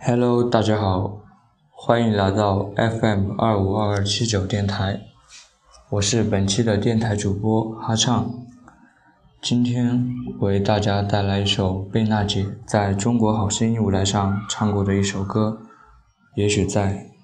Hello，大家好，欢迎来到 FM 二五二二七九电台，我是本期的电台主播哈畅，今天为大家带来一首贝娜姐在中国好声音舞台上唱过的一首歌，也许在。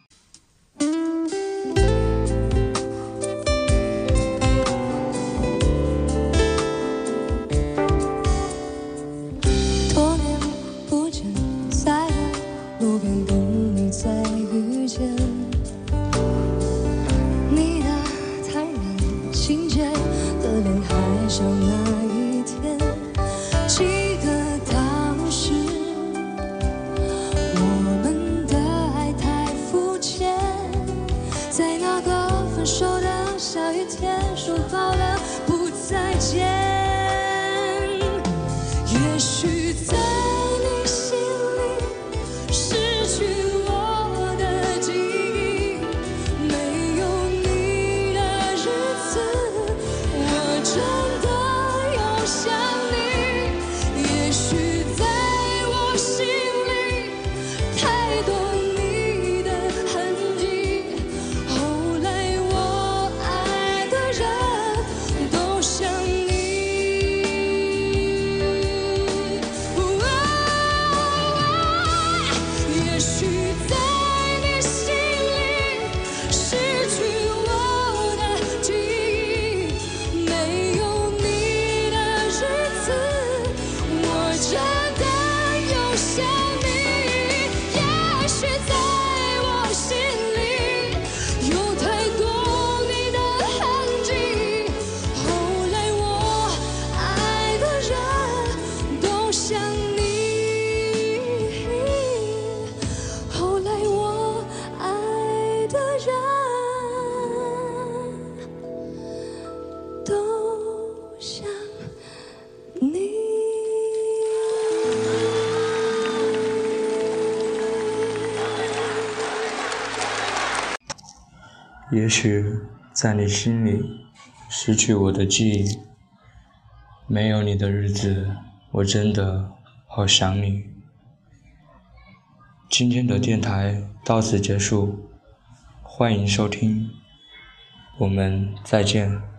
不敢跟你再遇见你的坦然情结的脸还像那一天记得当时我们的爱太肤浅在那个分手的下雨天说好了不再见。也许在你心里失去我的记忆，没有你的日子，我真的好想你。今天的电台到此结束，欢迎收听，我们再见。